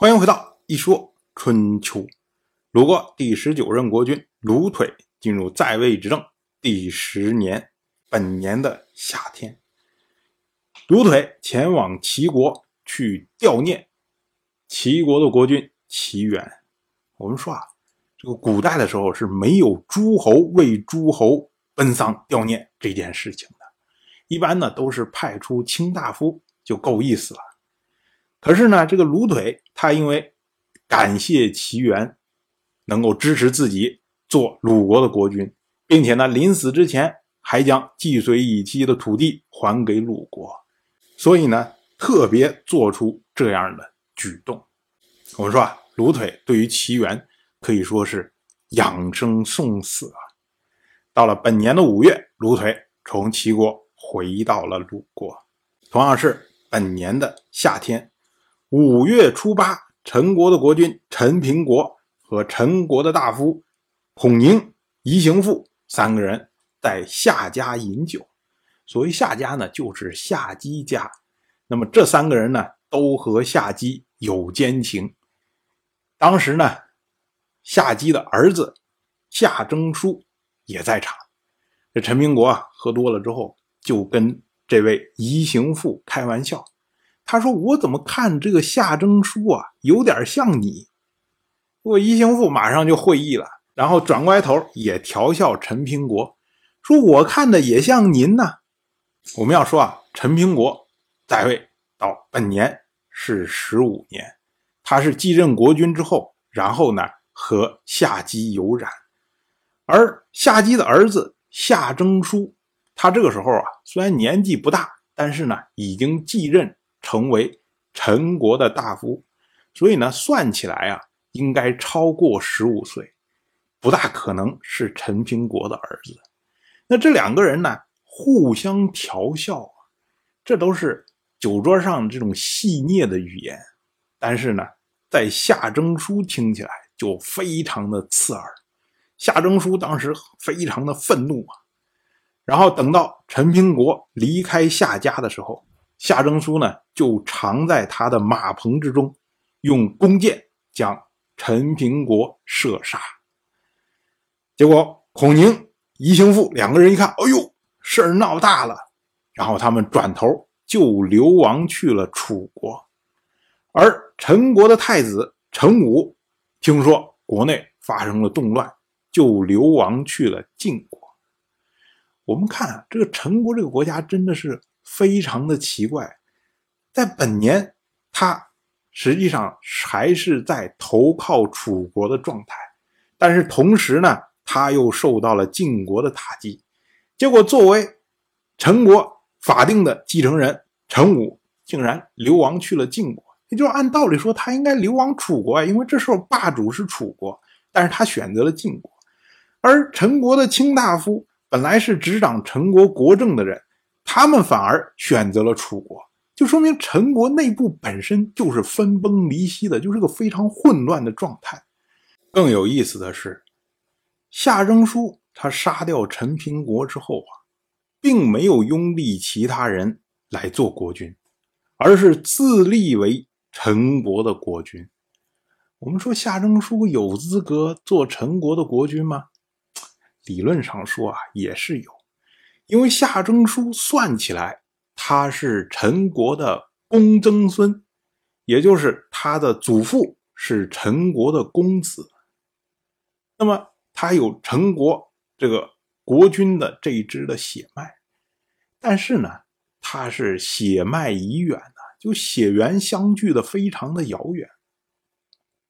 欢迎回到一说春秋。鲁国第十九任国君鲁腿进入在位执政第十年，本年的夏天，鲁腿前往齐国去吊念齐国的国君齐元。我们说啊，这个古代的时候是没有诸侯为诸侯奔丧吊念这件事情的，一般呢都是派出卿大夫就够意思了。可是呢，这个卢腿他因为感谢齐元能够支持自己做鲁国的国君，并且呢，临死之前还将既随以期的土地还给鲁国，所以呢，特别做出这样的举动。我们说啊，卢腿对于齐元可以说是养生送死啊。到了本年的五月，卢腿从齐国回到了鲁国，同样是本年的夏天。五月初八，陈国的国君陈平国和陈国的大夫孔宁、宜行父三个人在夏家饮酒。所谓夏家呢，就是夏姬家。那么这三个人呢，都和夏姬有奸情。当时呢，夏姬的儿子夏征舒也在场。这陈平国啊，喝多了之后，就跟这位宜行父开玩笑。他说：“我怎么看这个夏征舒啊，有点像你。”我宜兴富马上就会意了，然后转过来头也调笑陈平国，说：“我看的也像您呢。”我们要说啊，陈平国在位到本年是十五年，他是继任国君之后，然后呢和夏姬有染，而夏姬的儿子夏征舒，他这个时候啊虽然年纪不大，但是呢已经继任。成为陈国的大夫，所以呢，算起来啊，应该超过十五岁，不大可能是陈平国的儿子。那这两个人呢，互相调笑啊，这都是酒桌上这种戏谑的语言，但是呢，在夏征舒听起来就非常的刺耳。夏征舒当时非常的愤怒啊，然后等到陈平国离开夏家的时候。夏征舒呢，就藏在他的马棚之中，用弓箭将陈平国射杀。结果孔宁、宜行父两个人一看，哎呦，事儿闹大了，然后他们转头就流亡去了楚国。而陈国的太子陈武听说国内发生了动乱，就流亡去了晋国。我们看啊，这个陈国这个国家真的是。非常的奇怪，在本年，他实际上还是在投靠楚国的状态，但是同时呢，他又受到了晋国的打击，结果作为陈国法定的继承人，陈武竟然流亡去了晋国。也就是按道理说，他应该流亡楚国啊，因为这时候霸主是楚国，但是他选择了晋国，而陈国的卿大夫本来是执掌陈国国政的人。他们反而选择了楚国，就说明陈国内部本身就是分崩离析的，就是个非常混乱的状态。更有意思的是，夏征舒他杀掉陈平国之后啊，并没有拥立其他人来做国君，而是自立为陈国的国君。我们说夏征舒有资格做陈国的国君吗？理论上说啊，也是有。因为夏征舒算起来，他是陈国的公曾孙，也就是他的祖父是陈国的公子。那么他有陈国这个国君的这一支的血脉，但是呢，他是血脉已远，就血缘相距的非常的遥远。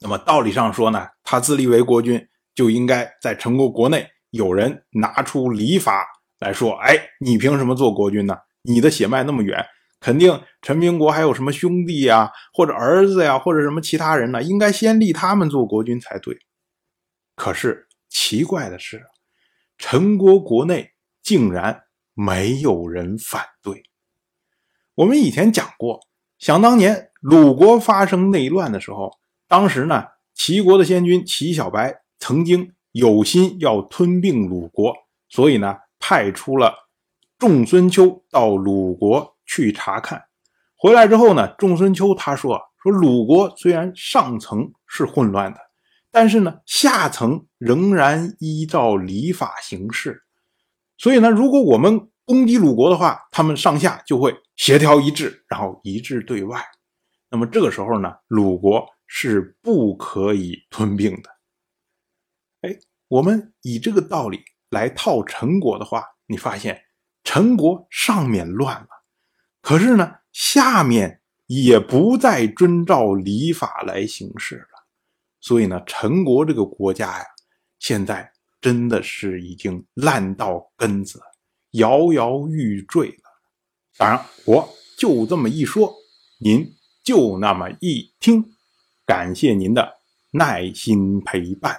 那么道理上说呢，他自立为国君，就应该在陈国国内有人拿出礼法。来说，哎，你凭什么做国君呢？你的血脉那么远，肯定陈平国还有什么兄弟呀，或者儿子呀，或者什么其他人呢？应该先立他们做国君才对。可是奇怪的是，陈国国内竟然没有人反对。我们以前讲过，想当年鲁国发生内乱的时候，当时呢，齐国的先君齐小白曾经有心要吞并鲁国，所以呢。派出了仲孙丘到鲁国去查看，回来之后呢，仲孙丘他说说鲁国虽然上层是混乱的，但是呢，下层仍然依照礼法行事。所以呢，如果我们攻击鲁国的话，他们上下就会协调一致，然后一致对外。那么这个时候呢，鲁国是不可以吞并的。哎，我们以这个道理来套陈国的话，你发现陈国上面乱了，可是呢，下面。也不再遵照礼法来行事了，所以呢，陈国这个国家呀，现在真的是已经烂到根子，摇摇欲坠了。当然，我就这么一说，您就那么一听，感谢您的耐心陪伴。